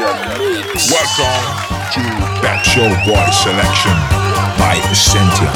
Welcome to Pep Show Boy Selection by Essentia.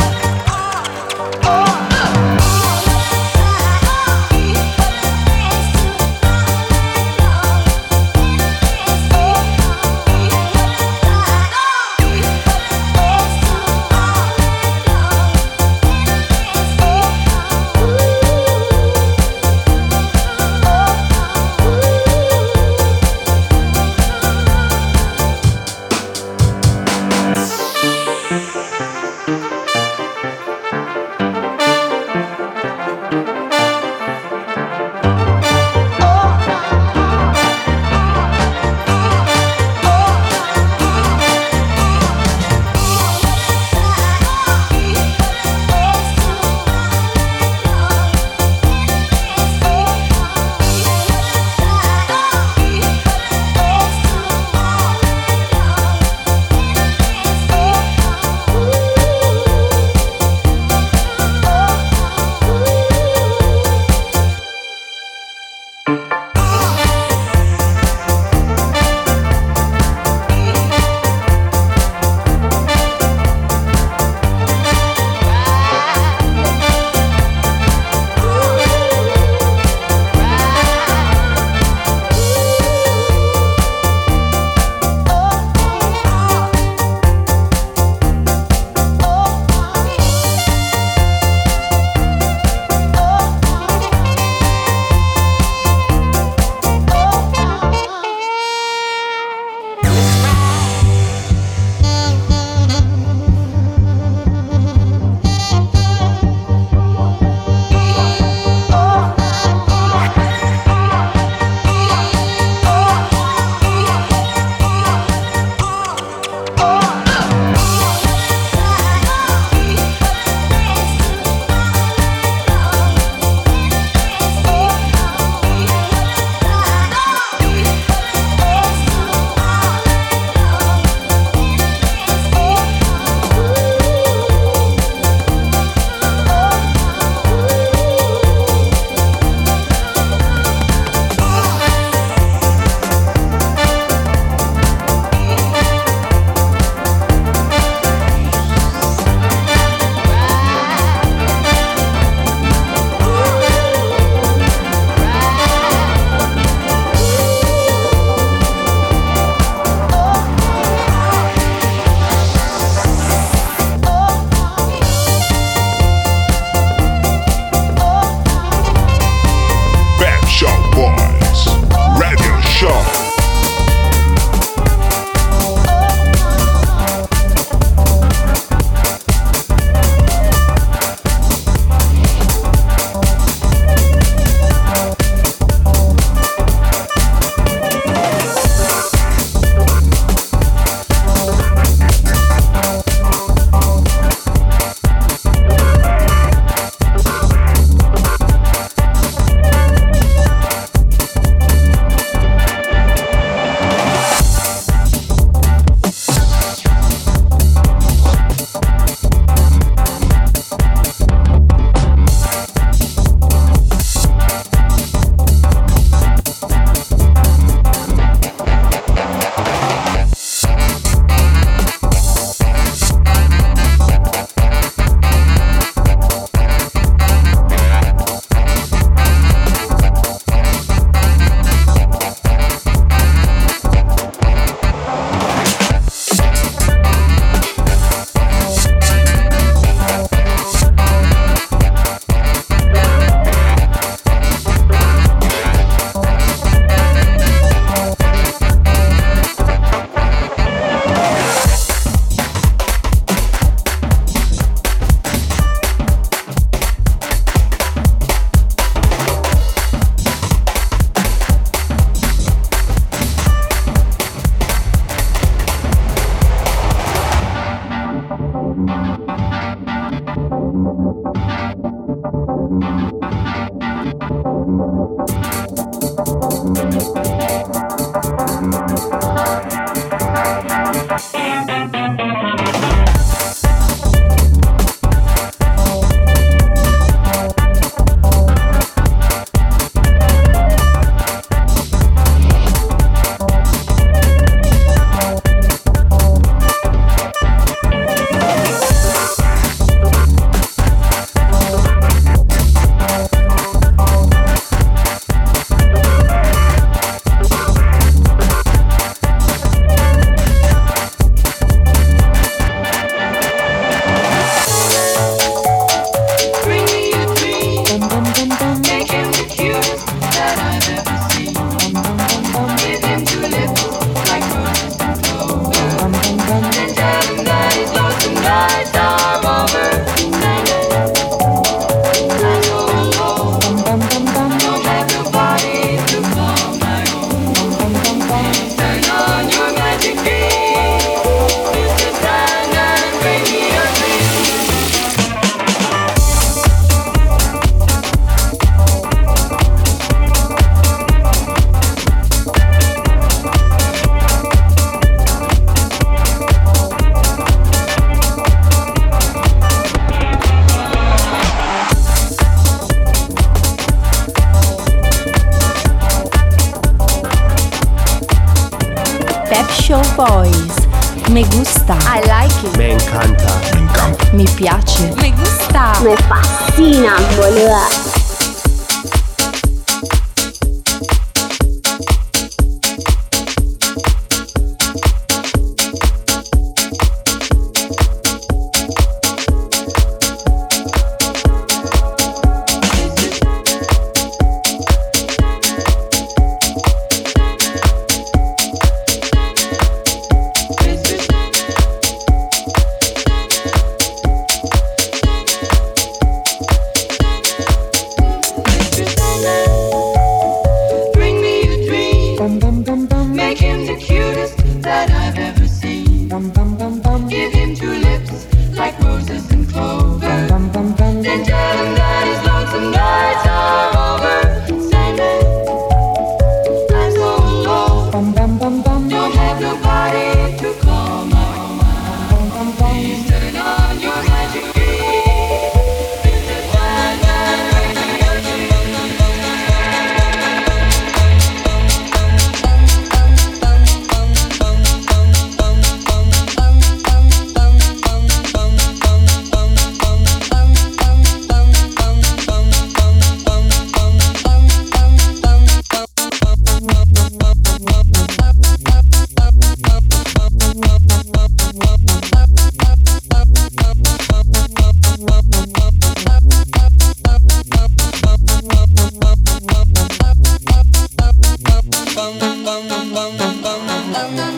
Gusta. I like it. Me encanta. Me encanta. Mi piace. Me gusta. Me fascina, boluda. Oh,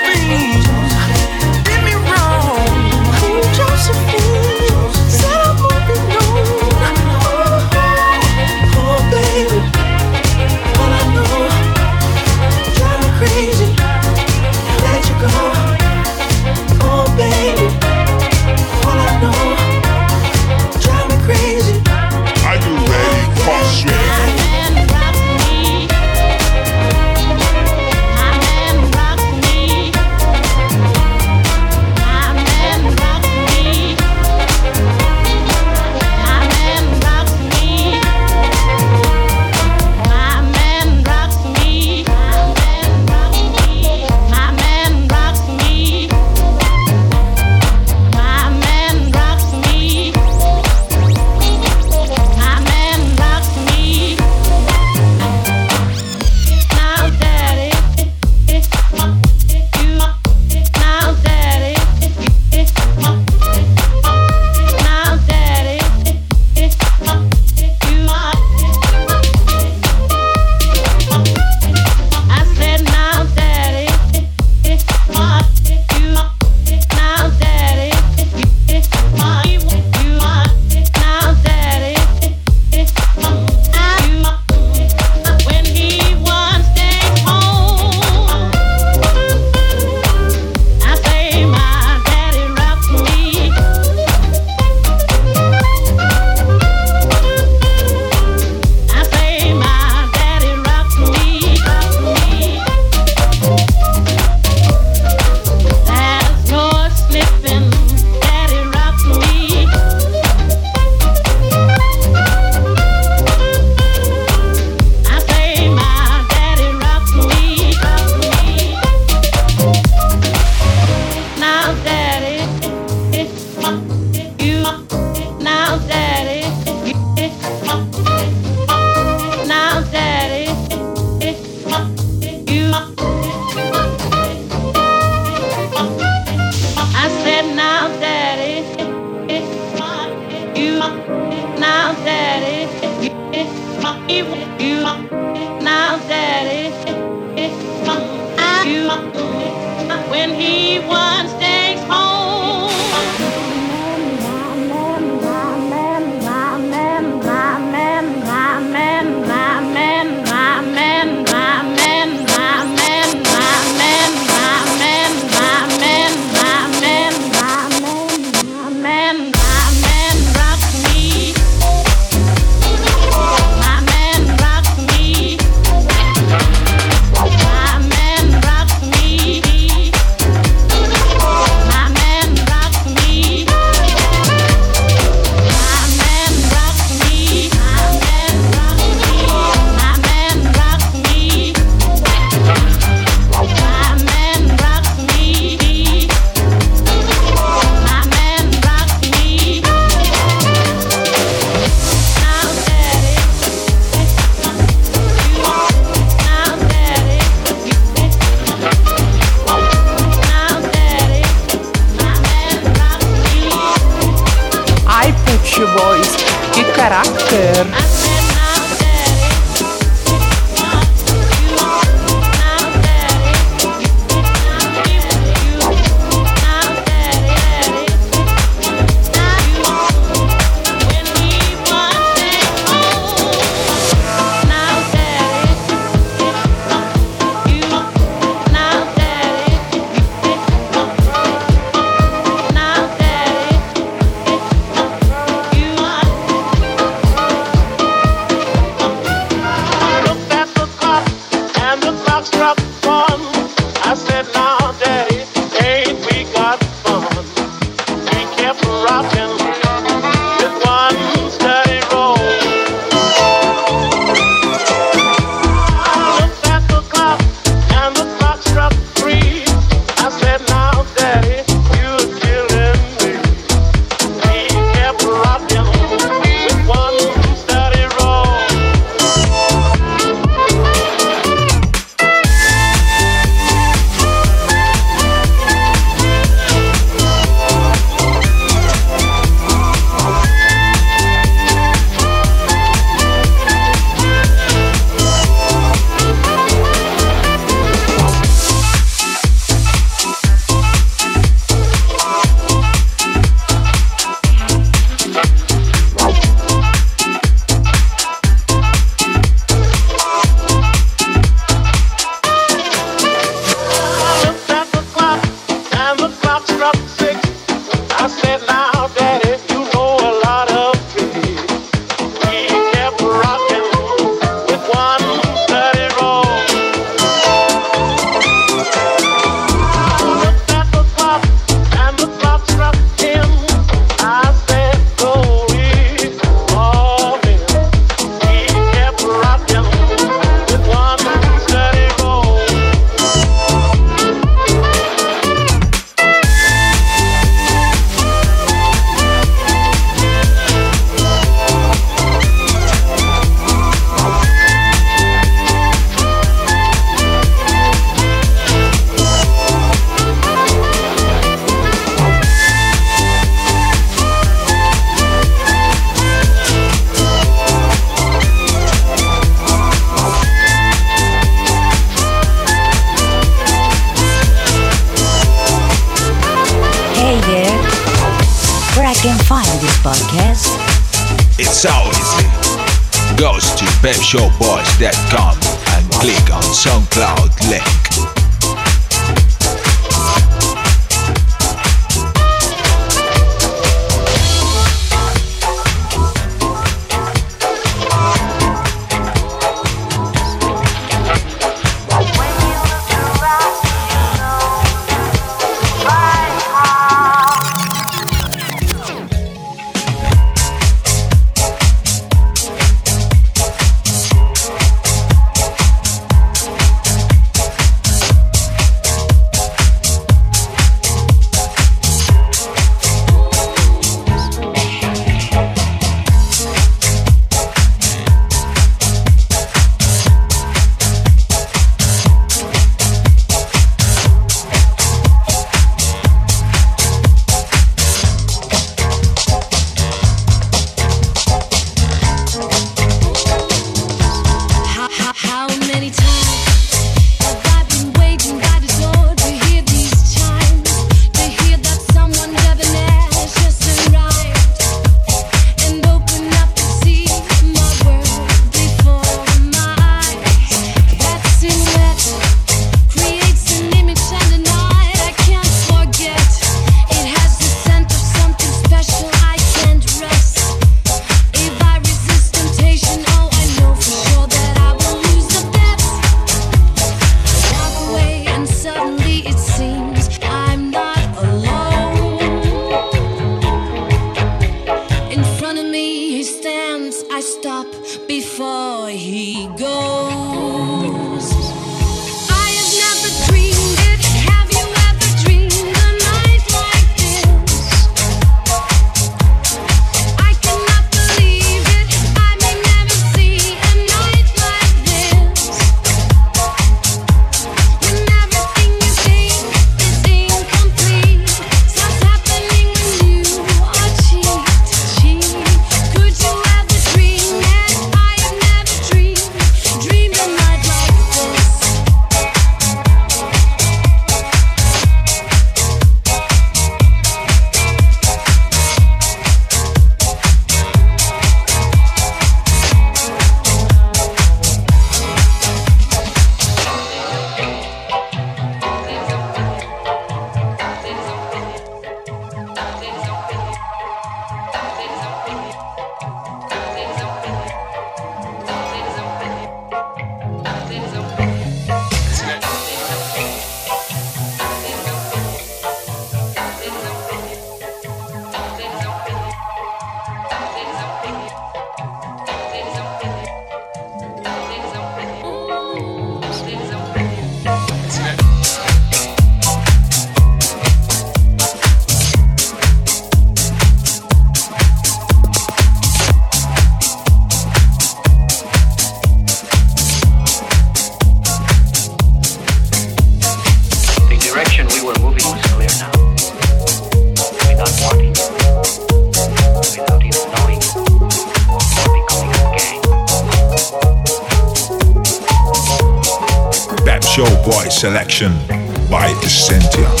by Essentia.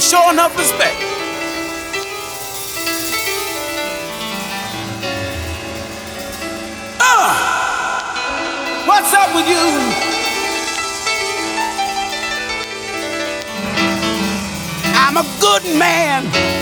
Show enough respect. Uh, what's up with you? I'm a good man.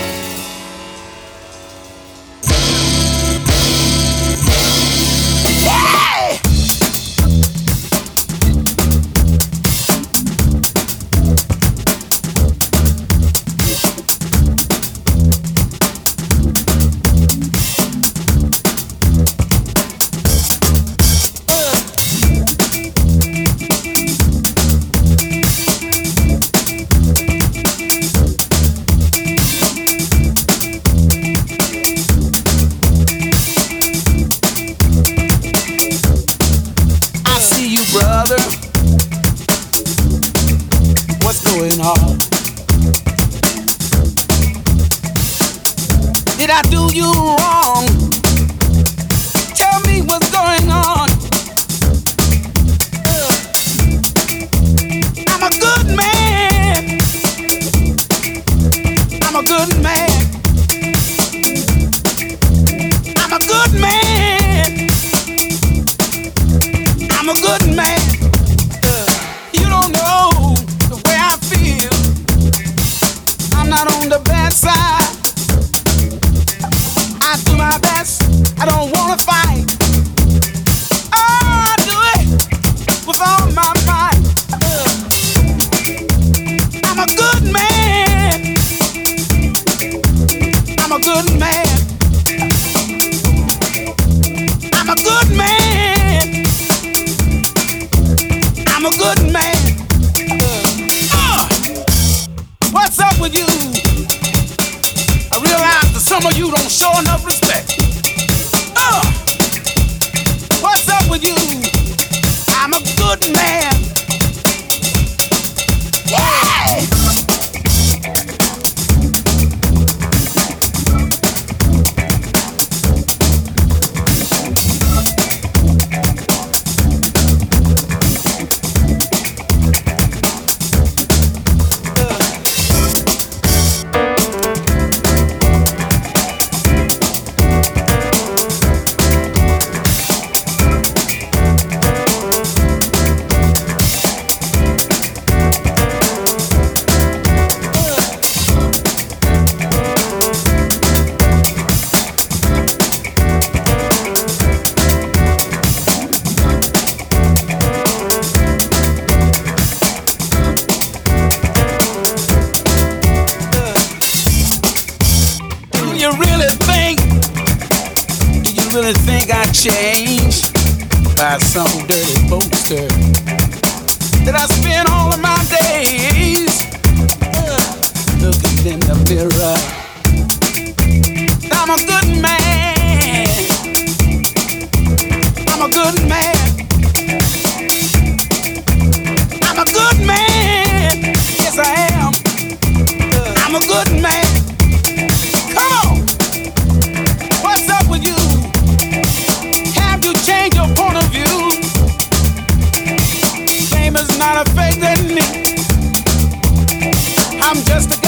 I'm just a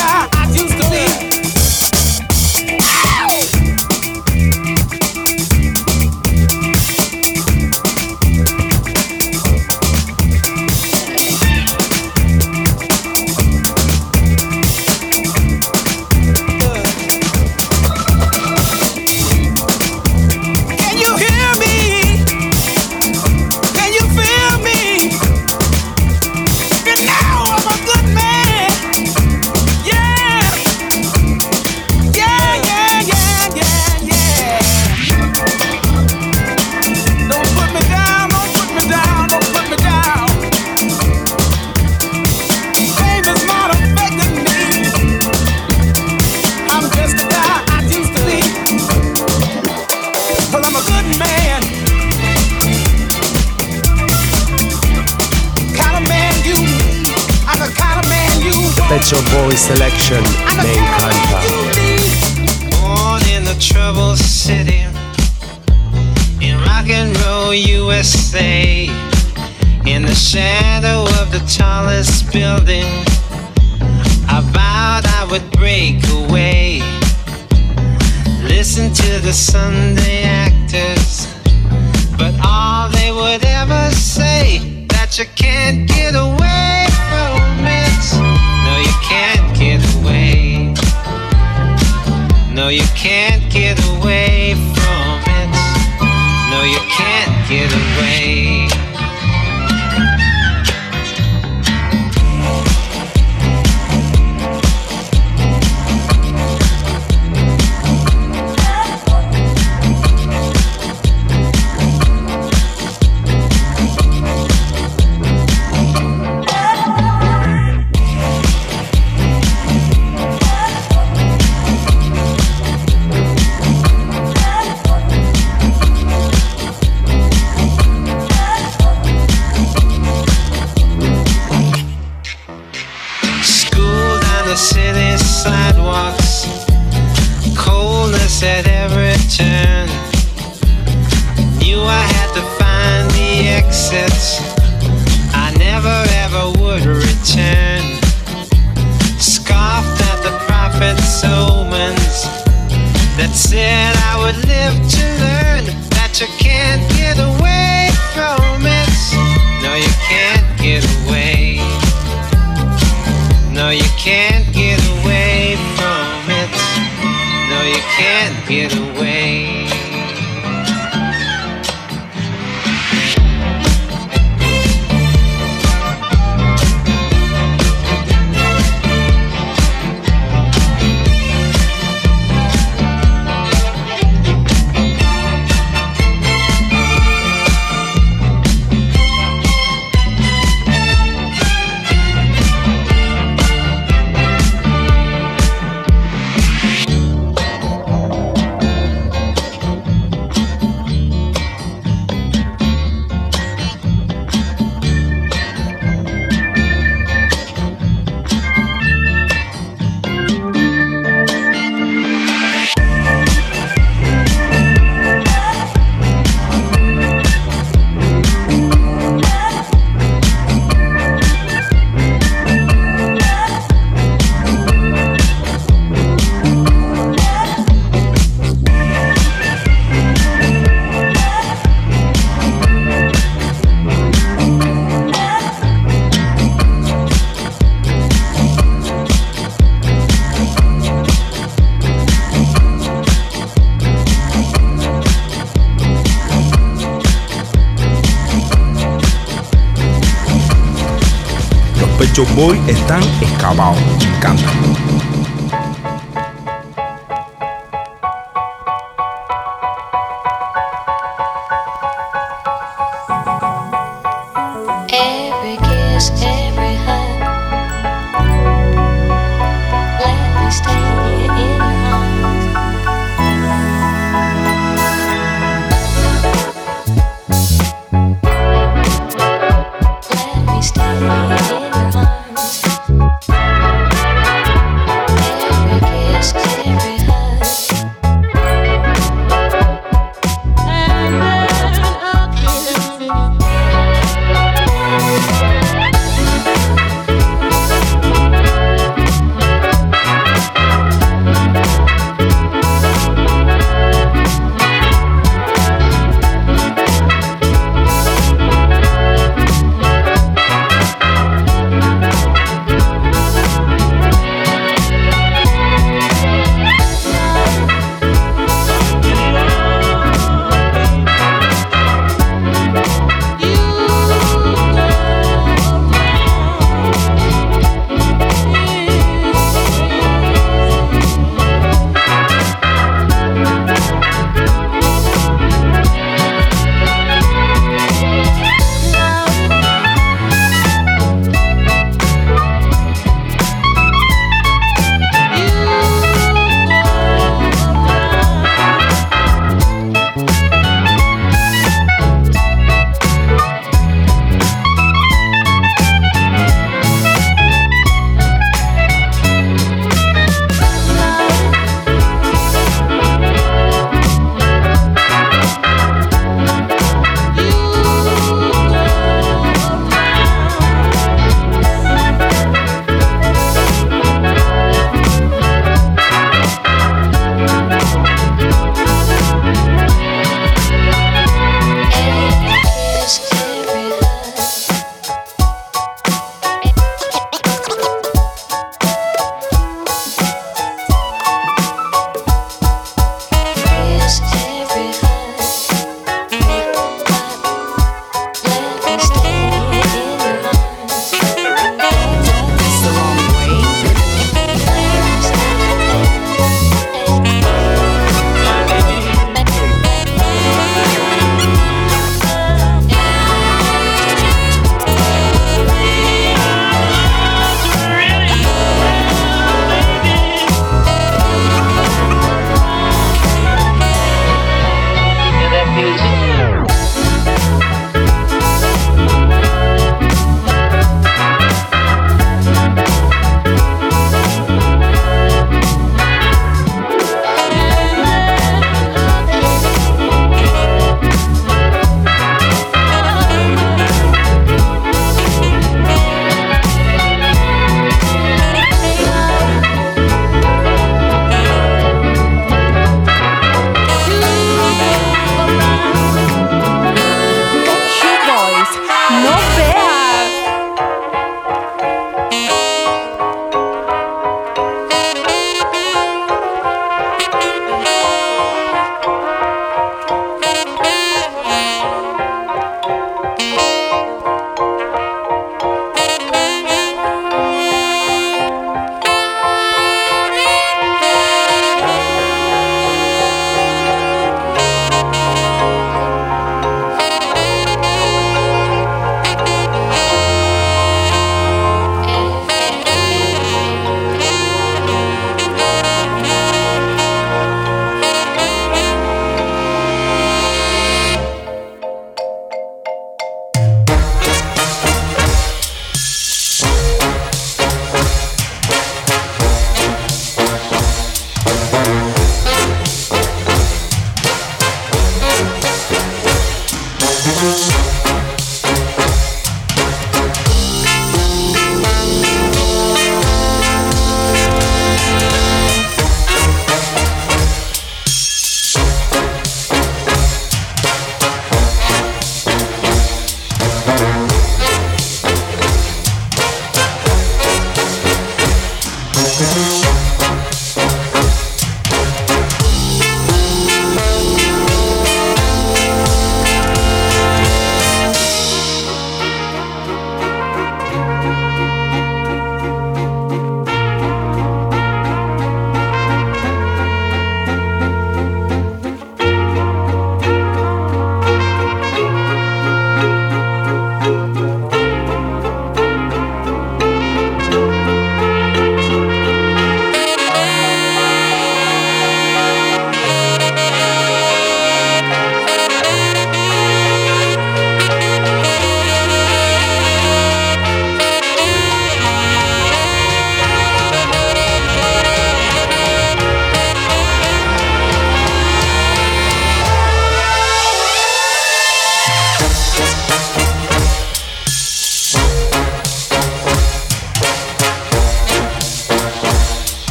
Nacho Boy están excavados y cantan.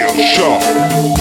Boys Radio